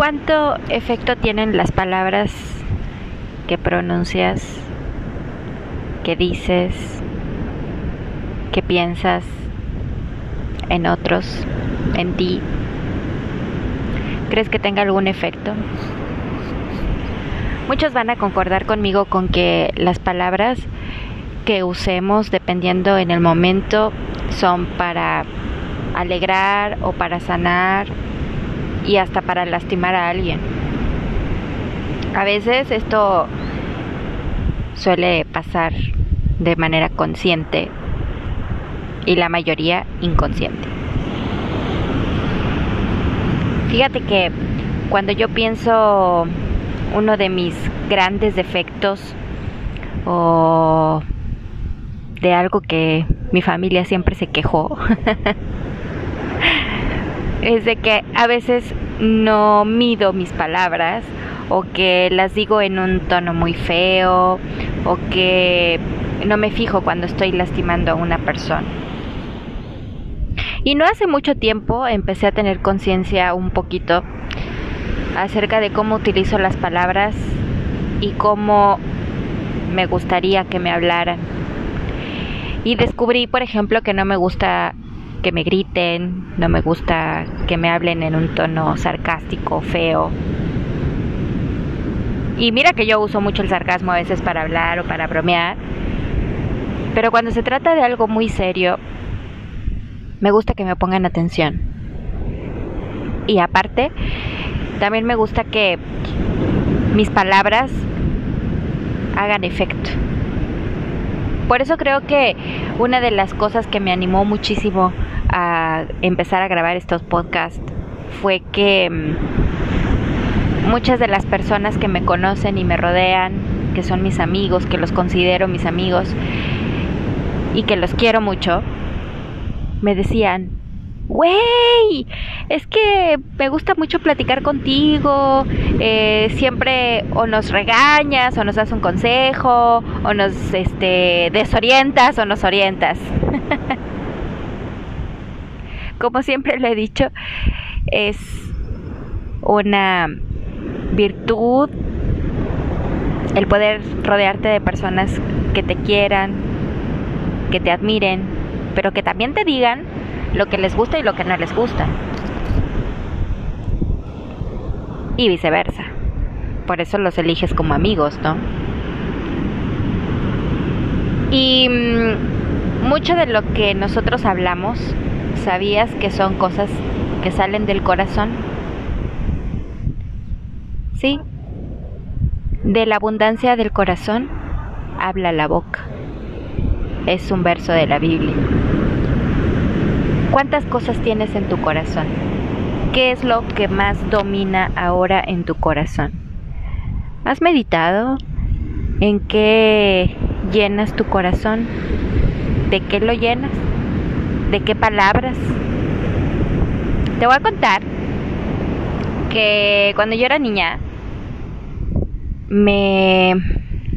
¿Cuánto efecto tienen las palabras que pronuncias, que dices, que piensas en otros, en ti? ¿Crees que tenga algún efecto? Muchos van a concordar conmigo con que las palabras que usemos dependiendo en el momento son para alegrar o para sanar y hasta para lastimar a alguien. A veces esto suele pasar de manera consciente y la mayoría inconsciente. Fíjate que cuando yo pienso uno de mis grandes defectos o de algo que mi familia siempre se quejó es de que a veces no mido mis palabras o que las digo en un tono muy feo o que no me fijo cuando estoy lastimando a una persona. Y no hace mucho tiempo empecé a tener conciencia un poquito acerca de cómo utilizo las palabras y cómo me gustaría que me hablaran. Y descubrí, por ejemplo, que no me gusta que me griten, no me gusta que me hablen en un tono sarcástico, feo. Y mira que yo uso mucho el sarcasmo a veces para hablar o para bromear, pero cuando se trata de algo muy serio, me gusta que me pongan atención. Y aparte, también me gusta que mis palabras hagan efecto. Por eso creo que una de las cosas que me animó muchísimo a empezar a grabar estos podcasts fue que mm, muchas de las personas que me conocen y me rodean, que son mis amigos, que los considero mis amigos y que los quiero mucho, me decían, güey, es que me gusta mucho platicar contigo, eh, siempre o nos regañas o nos das un consejo o nos este, desorientas o nos orientas. Como siempre lo he dicho, es una virtud el poder rodearte de personas que te quieran, que te admiren, pero que también te digan lo que les gusta y lo que no les gusta. Y viceversa. Por eso los eliges como amigos, ¿no? Y mm, mucho de lo que nosotros hablamos, ¿sabías que son cosas que salen del corazón? Sí. De la abundancia del corazón habla la boca. Es un verso de la Biblia. ¿Cuántas cosas tienes en tu corazón? ¿Qué es lo que más domina ahora en tu corazón? ¿Has meditado en qué llenas tu corazón? ¿De qué lo llenas? ¿De qué palabras? Te voy a contar que cuando yo era niña me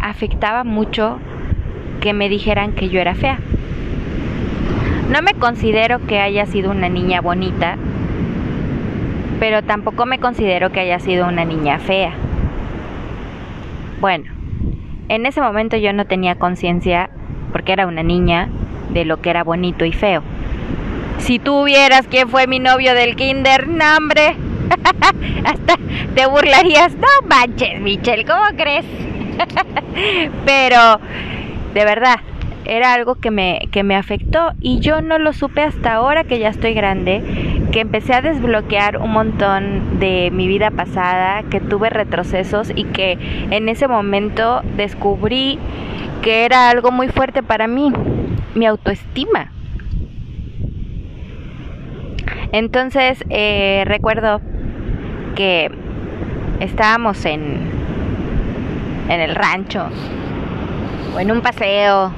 afectaba mucho que me dijeran que yo era fea. No me considero que haya sido una niña bonita, pero tampoco me considero que haya sido una niña fea. Bueno, en ese momento yo no tenía conciencia, porque era una niña, de lo que era bonito y feo. Si tú vieras quién fue mi novio del kinder, no hasta te burlarías. No manches, Michelle, ¿cómo crees? pero, de verdad, era algo que me, que me afectó y yo no lo supe hasta ahora que ya estoy grande, que empecé a desbloquear un montón de mi vida pasada, que tuve retrocesos y que en ese momento descubrí que era algo muy fuerte para mí, mi autoestima. Entonces eh, recuerdo que estábamos en, en el rancho o en un paseo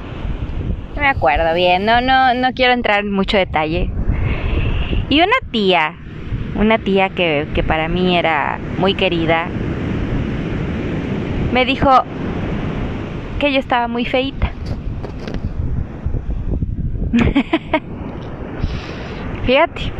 me acuerdo bien, no, no, no quiero entrar en mucho detalle. Y una tía, una tía que, que para mí era muy querida, me dijo que yo estaba muy feita. Fíjate,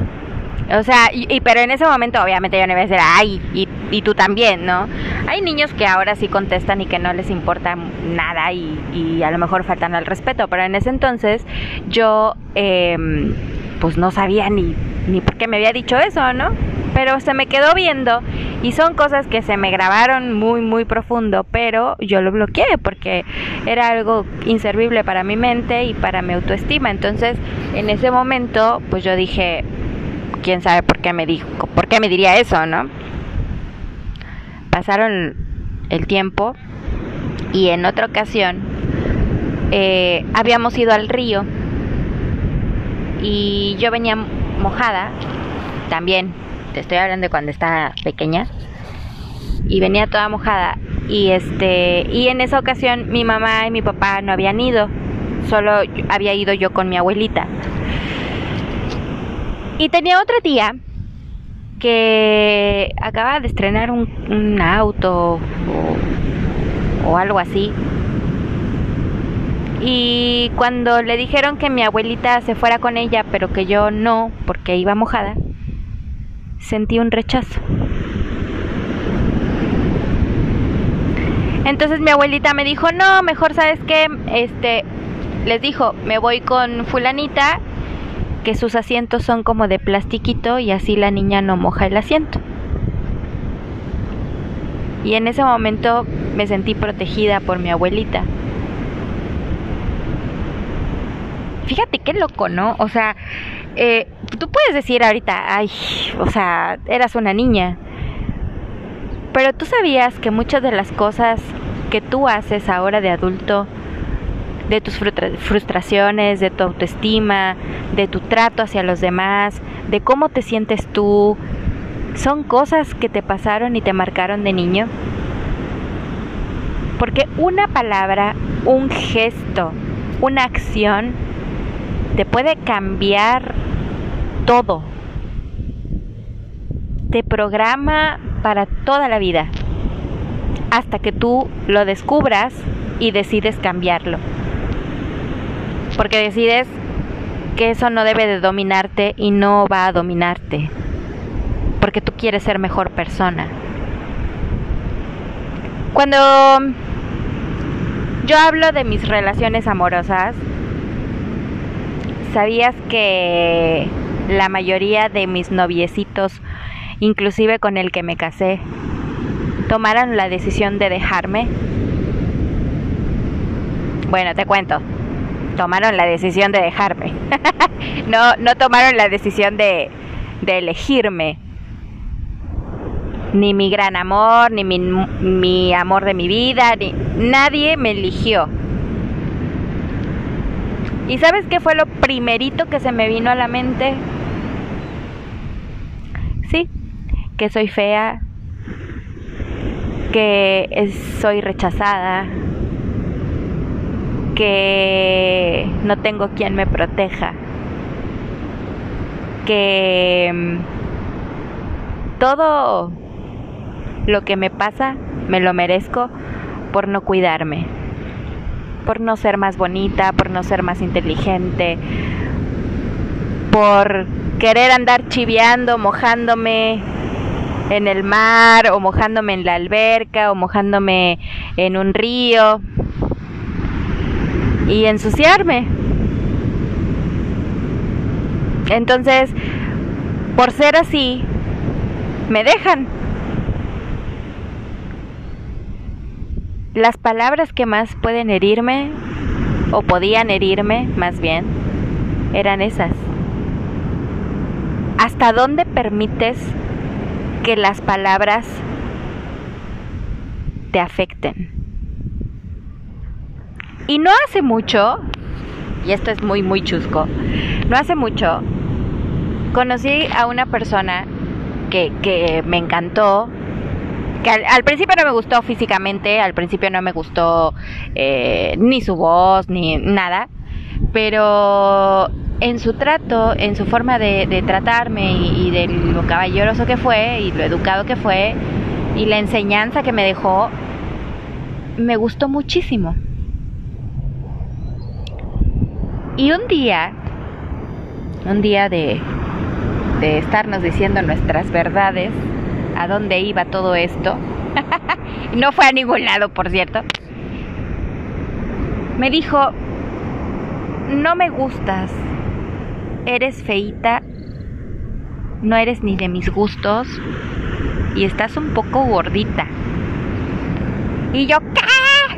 O sea, y, pero en ese momento obviamente yo no iba a decir, ay, y, y, tú también, ¿no? Hay niños que ahora sí contestan y que no les importa nada y, a lo mejor faltan al respeto, pero en ese entonces yo em, pues no sabía ni, ni por qué me había dicho eso, ¿no? Pero se me quedó viendo y son cosas que se me grabaron muy, muy profundo, pero yo lo bloqueé porque era algo inservible para mi mente y para mi autoestima. Entonces, en ese momento, pues yo dije, quién sabe por qué me dijo, por qué me diría eso, ¿no? Pasaron el tiempo y en otra ocasión eh, habíamos ido al río y yo venía mojada también te estoy hablando de cuando estaba pequeña y venía toda mojada y este y en esa ocasión mi mamá y mi papá no habían ido solo había ido yo con mi abuelita. Y tenía otra tía que acaba de estrenar un, auto o, o algo así. Y cuando le dijeron que mi abuelita se fuera con ella, pero que yo no, porque iba mojada, sentí un rechazo. Entonces mi abuelita me dijo, no, mejor sabes que, este, les dijo, me voy con fulanita que sus asientos son como de plastiquito y así la niña no moja el asiento. Y en ese momento me sentí protegida por mi abuelita. Fíjate qué loco, ¿no? O sea, eh, tú puedes decir ahorita, ay, o sea, eras una niña. Pero tú sabías que muchas de las cosas que tú haces ahora de adulto de tus frustraciones, de tu autoestima, de tu trato hacia los demás, de cómo te sientes tú. ¿Son cosas que te pasaron y te marcaron de niño? Porque una palabra, un gesto, una acción te puede cambiar todo. Te programa para toda la vida hasta que tú lo descubras y decides cambiarlo porque decides que eso no debe de dominarte y no va a dominarte, porque tú quieres ser mejor persona. Cuando yo hablo de mis relaciones amorosas, ¿sabías que la mayoría de mis noviecitos, inclusive con el que me casé, tomaron la decisión de dejarme? Bueno, te cuento tomaron la decisión de dejarme. no, no tomaron la decisión de, de elegirme. Ni mi gran amor, ni mi, mi amor de mi vida, ni nadie me eligió. ¿Y sabes qué fue lo primerito que se me vino a la mente? Sí, que soy fea, que soy rechazada, que no tengo quien me proteja, que mm, todo lo que me pasa me lo merezco por no cuidarme, por no ser más bonita, por no ser más inteligente, por querer andar chiviando, mojándome en el mar o mojándome en la alberca o mojándome en un río y ensuciarme. Entonces, por ser así, me dejan. Las palabras que más pueden herirme, o podían herirme más bien, eran esas. ¿Hasta dónde permites que las palabras te afecten? Y no hace mucho, y esto es muy, muy chusco, no hace mucho conocí a una persona que, que me encantó, que al, principio no me gustó físicamente, al principio no me gustó eh, ni su voz, ni nada, pero en su trato, en su forma de, tratarme y, y, de lo caballeroso que fue y lo educado que fue y la enseñanza que me dejó, me gustó muchísimo. Y un día, un día de, de estarnos diciendo nuestras verdades, a dónde iba todo esto. no fue a ningún lado, por cierto. Me dijo, no me gustas, eres feita, no eres ni de mis gustos y estás un poco gordita. Y yo, ¿qué?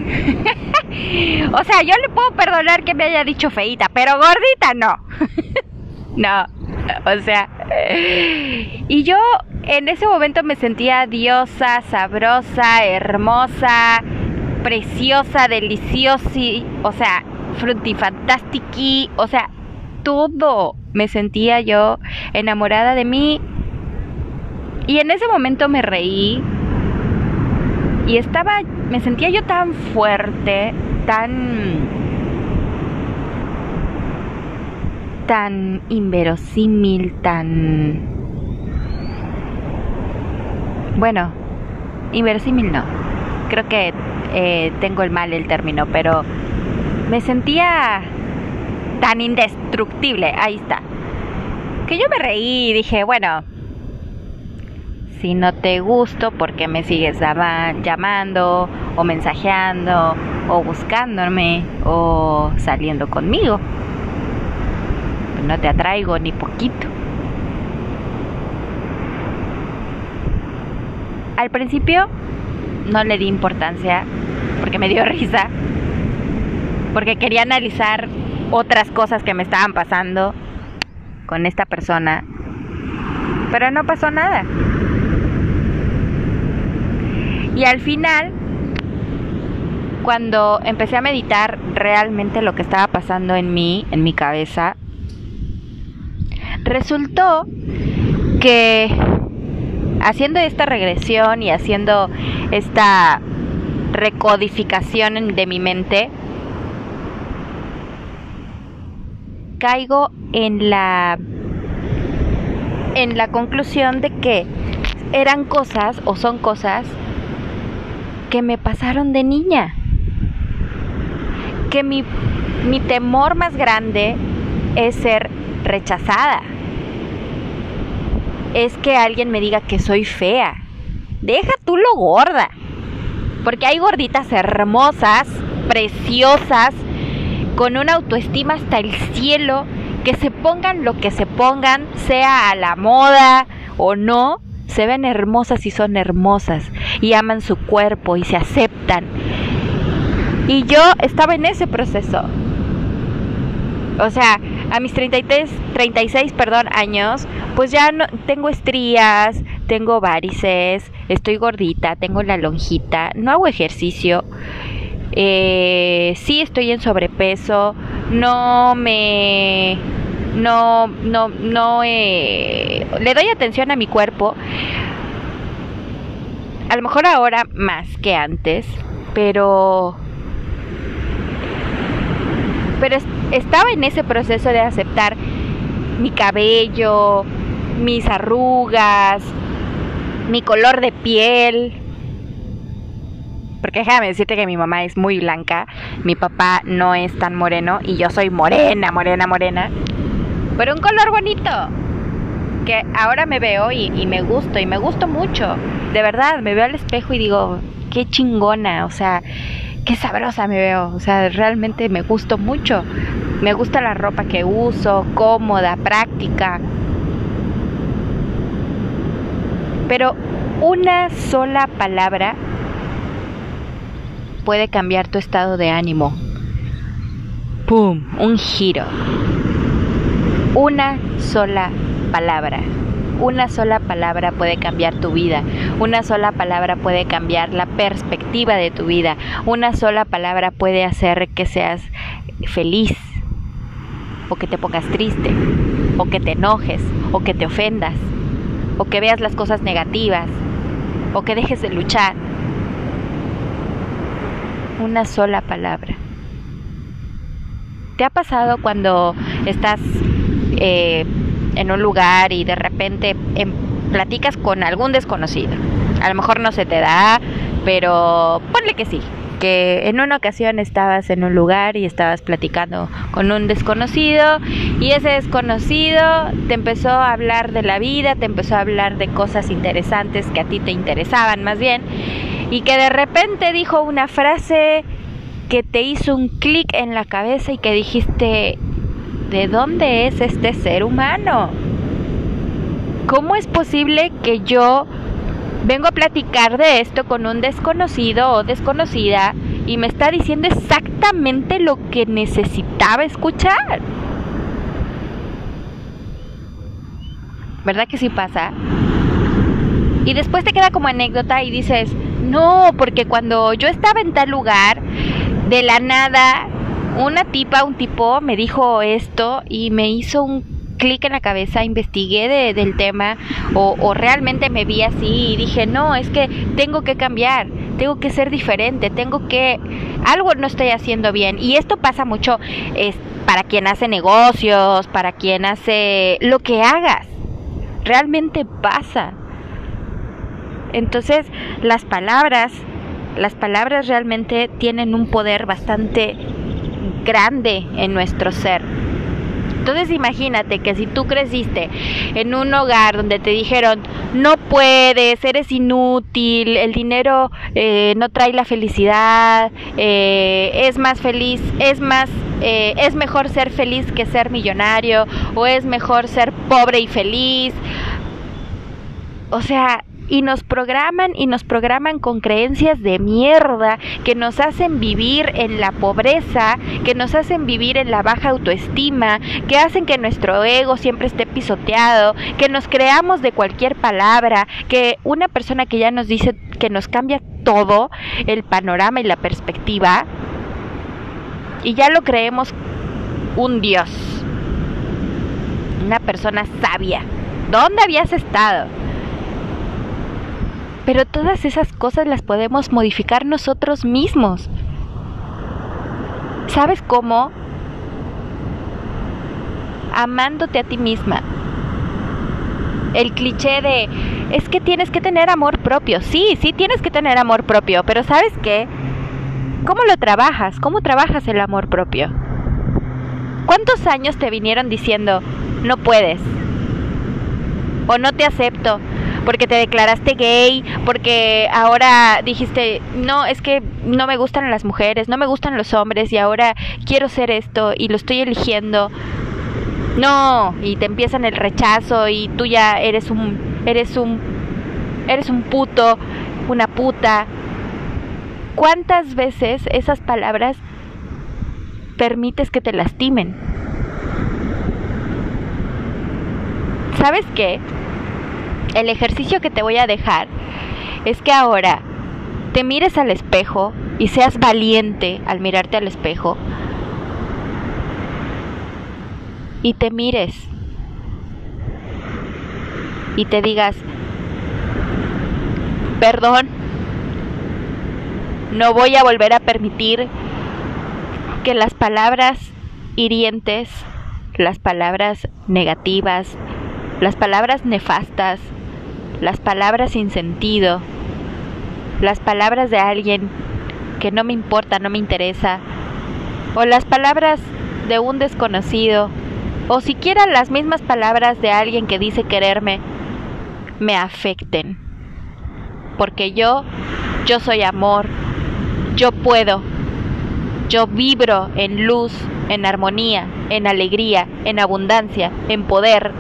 o sea, yo le puedo perdonar que me haya dicho feita, pero gordita no. no, o sea. Y yo en ese momento me sentía diosa, sabrosa, hermosa, preciosa, deliciosa, o sea, frutifantastiqui, o sea, todo. Me sentía yo enamorada de mí. Y en ese momento me reí. Y estaba, me sentía yo tan fuerte, tan tan inverosímil, tan bueno, inverosímil no. Creo que eh, tengo el mal el término, pero me sentía tan indestructible, ahí está. Que yo me reí y dije, bueno, si no te gusto, porque me sigues llamando o mensajeando o buscándome o saliendo conmigo? No te atraigo ni poquito. Al principio no le di importancia porque me dio risa, porque quería analizar otras cosas que me estaban pasando con esta persona, pero no pasó nada. Y al final, cuando empecé a meditar realmente lo que estaba pasando en mí, en mi cabeza, resultó que haciendo esta regresión y haciendo esta recodificación de mi mente, caigo en la en la conclusión de que eran cosas o son cosas que me pasaron de niña. Que mi, mi temor más grande es ser rechazada. Es que alguien me diga que soy fea. Deja tú lo gorda. Porque hay gorditas hermosas, preciosas, con una autoestima hasta el cielo, que se pongan lo que se pongan, sea a la moda o no, se ven hermosas y son hermosas y aman su cuerpo y se aceptan. Y yo estaba en ese proceso. O sea, a mis 33, 36, perdón, años, pues ya no tengo estrías, tengo varices, estoy gordita, tengo la lonjita, no hago ejercicio eh, sí estoy en sobrepeso, no me no no no eh, le doy atención a mi cuerpo a lo mejor ahora más que antes pero pero estaba en ese proceso de aceptar mi cabello mis arrugas mi color de piel porque déjame decirte que mi mamá es muy blanca, mi papá no es tan moreno y yo soy morena, morena, morena. Pero un color bonito. Que ahora me veo y, y me gusto y me gusto mucho. De verdad, me veo al espejo y digo, qué chingona, o sea, qué sabrosa me veo. O sea, realmente me gusto mucho. Me gusta la ropa que uso, cómoda, práctica. Pero una sola palabra puede cambiar tu estado de ánimo. ¡Pum! Un giro. Una sola palabra. Una sola palabra puede cambiar tu vida. Una sola palabra puede cambiar la perspectiva de tu vida. Una sola palabra puede hacer que seas feliz. O que te pongas triste. O que te enojes. O que te ofendas. O que veas las cosas negativas. O que dejes de luchar una sola palabra. ¿Te ha pasado cuando estás eh, en un lugar y de repente em, platicas con algún desconocido? A lo mejor no se te da, pero ponle que sí. que en una ocasión estabas en un lugar y estabas platicando con un desconocido y ese desconocido te empezó a hablar de la vida, te empezó a hablar de cosas interesantes que a ti te interesaban más bien y que de repente dijo una frase que te hizo un clic en la cabeza y que dijiste, ¿de dónde es este ser humano? ¿Cómo es posible que yo vengo a platicar de esto con un desconocido o desconocida y me está diciendo exactamente lo que necesitaba escuchar. ¿Verdad que sí pasa? Y después te queda como anécdota y dices, no, porque cuando yo estaba en tal lugar, de la nada, una tipa, un tipo me dijo esto y me hizo un clic en la cabeza, investigué de, del tema o, realmente me vi así y dije, no, es que tengo que cambiar, tengo que ser diferente, tengo que, algo no estoy haciendo bien. Y esto pasa mucho para quien hace negocios, para quien hace lo que hagas, realmente pasa. Entonces, las palabras, las palabras realmente tienen un poder bastante grande en nuestro ser. Entonces imagínate que si tú creciste en un hogar donde te dijeron no puedes, eres inútil, el dinero eh, no trae la felicidad, eh, es más feliz, es más, eh, es mejor ser feliz que ser millonario o es mejor ser pobre y feliz. O sea, y nos programan y nos programan con creencias de mierda que nos hacen vivir en la pobreza, que nos hacen vivir en la baja autoestima, que hacen que nuestro ego siempre esté pisoteado, que nos creamos de cualquier palabra, que una persona que ya nos dice que nos cambia todo el panorama y la perspectiva y ya lo creemos un dios, una persona sabia. ¿Dónde habías estado? Pero todas esas cosas las podemos modificar nosotros mismos. ¿Sabes cómo? Amándote a ti misma. El cliché de, es que tienes que tener amor propio. Sí, sí tienes que tener amor propio, pero ¿sabes qué? ¿Cómo lo trabajas? ¿Cómo trabajas el amor propio? ¿Cuántos años te vinieron diciendo, no puedes? O no te acepto, porque te declaraste gay, porque ahora dijiste, no, es que no me gustan las mujeres, no me gustan los hombres y ahora quiero ser esto y lo estoy eligiendo. No, y te empiezan el rechazo y tú ya eres un eres un eres un puto, una puta. ¿Cuántas veces esas palabras permites que te lastimen? ¿Sabes qué? El ejercicio que te voy a dejar es que ahora te mires al espejo y seas valiente al mirarte al espejo y te mires y te digas, perdón, no voy a volver a permitir que las palabras hirientes, las palabras negativas, las palabras nefastas, las palabras sin sentido, las palabras de alguien que no me importa, no me interesa, o las palabras de un desconocido, o siquiera las mismas palabras de alguien que dice quererme, me afecten. Porque yo, yo soy amor, yo puedo, yo vibro en luz, en armonía, en alegría, en abundancia, en poder,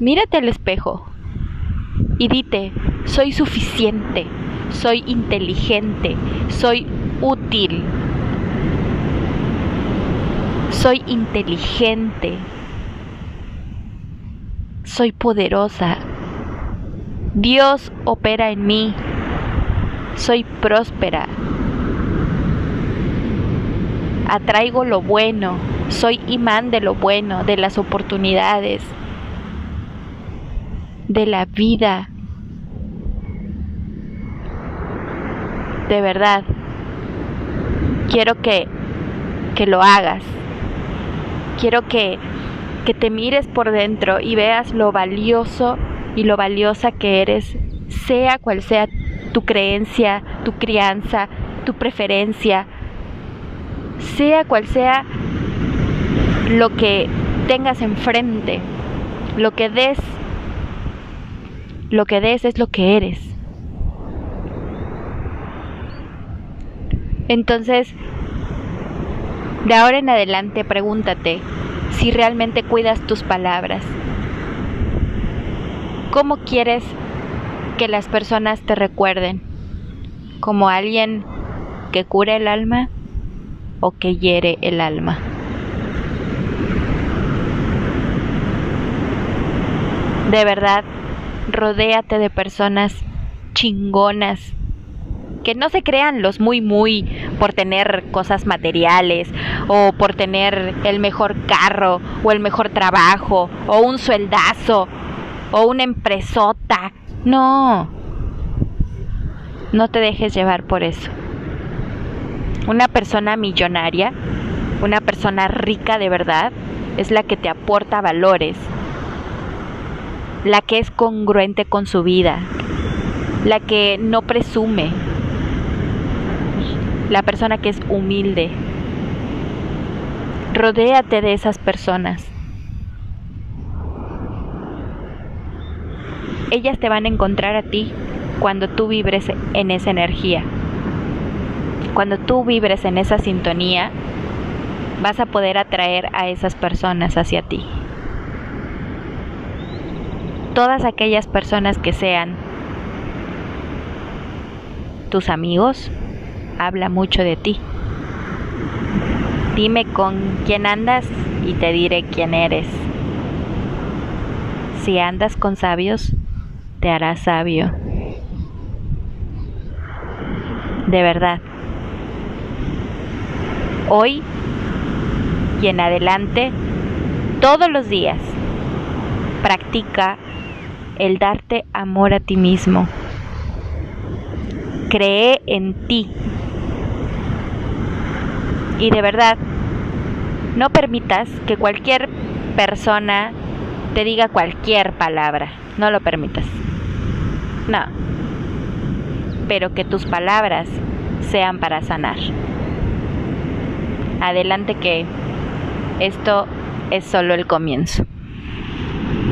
Mírate al espejo y dite, soy suficiente, soy inteligente, soy útil, soy inteligente, soy poderosa, Dios opera en mí, soy próspera, atraigo lo bueno, soy imán de lo bueno, de las oportunidades de la vida. De verdad, quiero que, que lo hagas. Quiero que, que te mires por dentro y veas lo valioso y lo valiosa que eres, sea cual sea tu creencia, tu crianza, tu preferencia, sea cual sea lo que tengas enfrente, lo que des, lo que des es lo que eres. Entonces, de ahora en adelante pregúntate si realmente cuidas tus palabras. ¿Cómo quieres que las personas te recuerden? ¿Como alguien que cura el alma o que hiere el alma? De verdad, rodéate de personas chingonas que no se crean los muy muy por tener cosas materiales o por tener el mejor carro o el mejor trabajo o un sueldazo o una empresota. No. No te dejes llevar por eso. Una persona millonaria, una persona rica de verdad, es la que te aporta valores, la que es congruente con su vida, la que no presume, la persona que es humilde. Rodéate de esas personas. Ellas te van a encontrar a ti cuando tú vibres en esa energía. Cuando tú vibres en esa sintonía, vas a poder atraer a esas personas hacia ti. Todas aquellas personas que sean tus amigos, habla mucho de ti. Dime con quién andas y te diré quién eres. Si andas con sabios, te harás sabio. De verdad. Hoy y en adelante, todos los días, practica el darte amor a ti mismo. Cree en ti y de verdad, no permitas que cualquier persona te diga cualquier palabra. No lo permitas. No. Pero que tus palabras sean para sanar. Adelante que esto es solo el comienzo.